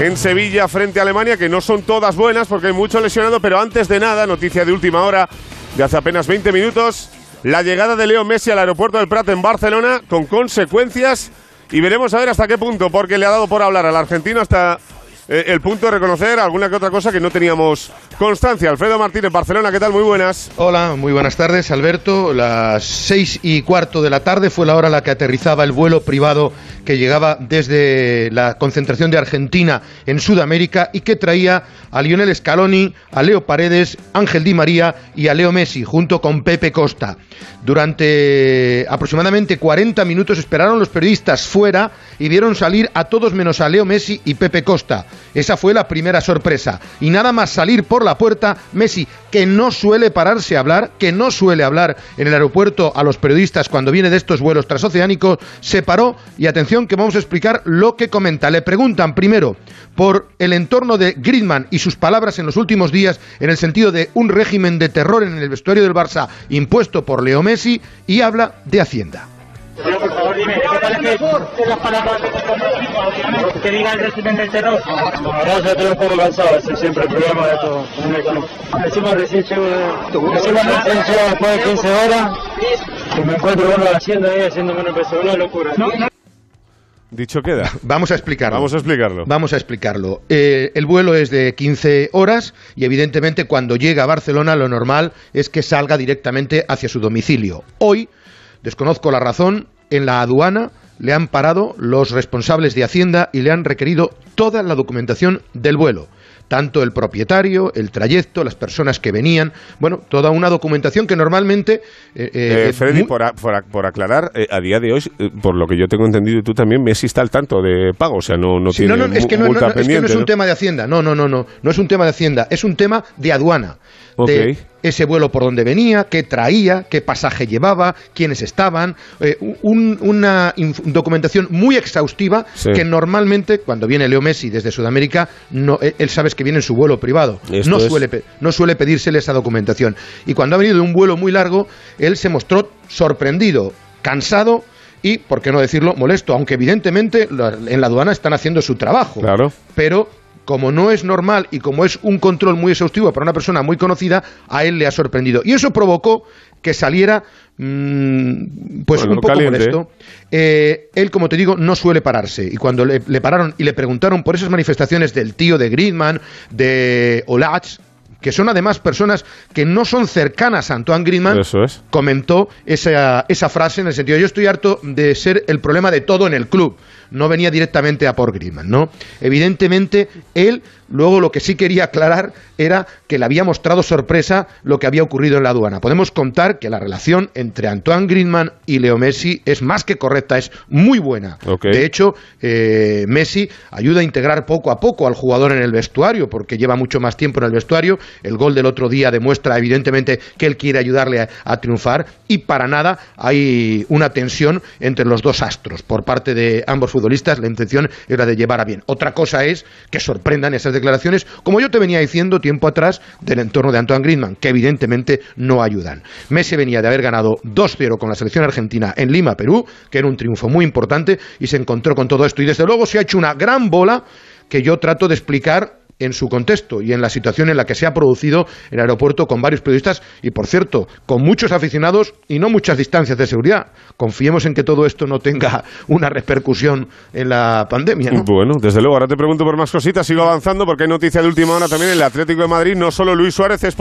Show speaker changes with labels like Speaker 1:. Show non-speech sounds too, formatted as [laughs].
Speaker 1: en Sevilla frente a Alemania, que no son todas buenas porque hay mucho lesionado, pero antes de nada, noticia de última hora de hace apenas 20 minutos, la llegada de Leo Messi al aeropuerto del Prat en Barcelona con consecuencias y veremos a ver hasta qué punto, porque le ha dado por hablar al argentino hasta eh, el punto de reconocer alguna que otra cosa que no teníamos constancia. Alfredo Martínez, Barcelona, ¿qué tal? Muy buenas.
Speaker 2: Hola, muy buenas tardes, Alberto. Las seis y cuarto de la tarde fue la hora en la que aterrizaba el vuelo privado que llegaba desde la concentración de Argentina en Sudamérica y que traía a Lionel Scaloni, a Leo Paredes, Ángel Di María y a Leo Messi, junto con Pepe Costa. Durante aproximadamente 40 minutos esperaron los periodistas fuera y vieron salir a todos menos a Leo Messi y Pepe Costa. Esa fue la primera sorpresa. Y nada más salir por la puerta, Messi, que no suele pararse a hablar, que no suele hablar en el aeropuerto a los periodistas cuando viene de estos vuelos transoceánicos, se paró y atención que vamos a explicar lo que comenta. Le preguntan primero por el entorno de Griezmann y sus palabras en los últimos días en el sentido de un régimen de terror en el vestuario del Barça impuesto por Leo Messi y habla de Hacienda.
Speaker 3: Pero por favor dime, ¿qué parece las palabras que diga el régimen del terror?
Speaker 4: Verdad ya estoy un poco cansado, ese es siempre el problema de esto. Encima recién llego, encima recién llego después de 15 horas y me encuentro bueno haciendo ahí haciéndome una impresión, una locura.
Speaker 1: Dicho queda.
Speaker 2: Vamos a explicarlo.
Speaker 1: Vamos a explicarlo.
Speaker 2: Vamos a explicarlo. Eh, el vuelo es de 15 horas y evidentemente cuando llega a Barcelona lo normal es que salga directamente hacia su domicilio. Hoy, desconozco la razón, en la aduana le han parado los responsables de Hacienda y le han requerido toda la documentación del vuelo. Tanto el propietario, el trayecto, las personas que venían, bueno, toda una documentación que normalmente...
Speaker 1: Eh, eh, eh, Freddy, por, por, aclarar, a día de hoy, por lo que yo tengo entendido y tú también, Messi está al tanto de pago, o sea, no, no tiene
Speaker 2: no, no, es que no, es que no es un tema de Hacienda, no, no, no, no, no es un tema de Hacienda, es un tema de aduana. De ese vuelo por donde venía, qué traía, qué pasaje llevaba, quiénes estaban, una documentación muy exhaustiva que normalmente cuando viene Leo Messi desde Sudamérica, no, él sabes que viene en su vuelo privado, no suele, no suele pedírsele esa documentación. Y cuando ha venido de un vuelo muy largo, él se mostró sorprendido, cansado y, por qué no decirlo, molesto, aunque evidentemente en la aduana están haciendo su trabajo.
Speaker 1: Claro.
Speaker 2: Pero como no es normal y como es un control muy exhaustivo para una persona muy conocida, a él le ha sorprendido. Y eso provocó que saliera mmm, pues un poco molesto. Eh, él, como te digo, no suele pararse. Y cuando le, le, pararon y le preguntaron por esas manifestaciones del tío de Griezmann, de Olach, que son además personas que no son cercanas a Antoine Griezmann, comentó esa, esa frase en el sentido, yo estoy harto de ser el problema de todo en el club. No venía directamente a por Griezmann, ¿no? Evidentemente, él luego lo que sí quería aclarar era que le había mostrado sorpresa lo que había ocurrido en la aduana. Podemos contar que la relación entre Antoine Griezmann y Leo Messi es más que correcta, es muy buena. De hecho, eh, Messi ayuda a integrar poco a poco al jugador en el vestuario, porque lleva mucho más tiempo en el vestuario el gol del otro día demuestra evidentemente que él quiere ayudarle a, triunfar y para nada hay una tensión entre los dos astros por parte de ambos futbolistas. La intención era de llevar a bien. Otra cosa es que sorprendan esas declaraciones, como yo te venía diciendo tiempo atrás, del entorno de Antoine Griezmann, que evidentemente no ayudan. Messi venía de haber ganado 2-0 con la selección argentina en Lima, Perú, que era un triunfo muy importante y se encontró con todo esto. Y desde luego se ha hecho una gran bola que yo trato de explicar en su contexto y en la situación en la que se ha producido el aeropuerto con varios periodistas y, por cierto, con muchos aficionados y no muchas distancias de seguridad. Confiemos en que todo esto no tenga [laughs] una repercusión en la pandemia.
Speaker 1: Bueno, desde luego, ahora te pregunto por más cositas, sigo avanzando porque hay noticia de última hora también en el Atlético de Madrid, no solo Luis Suárez es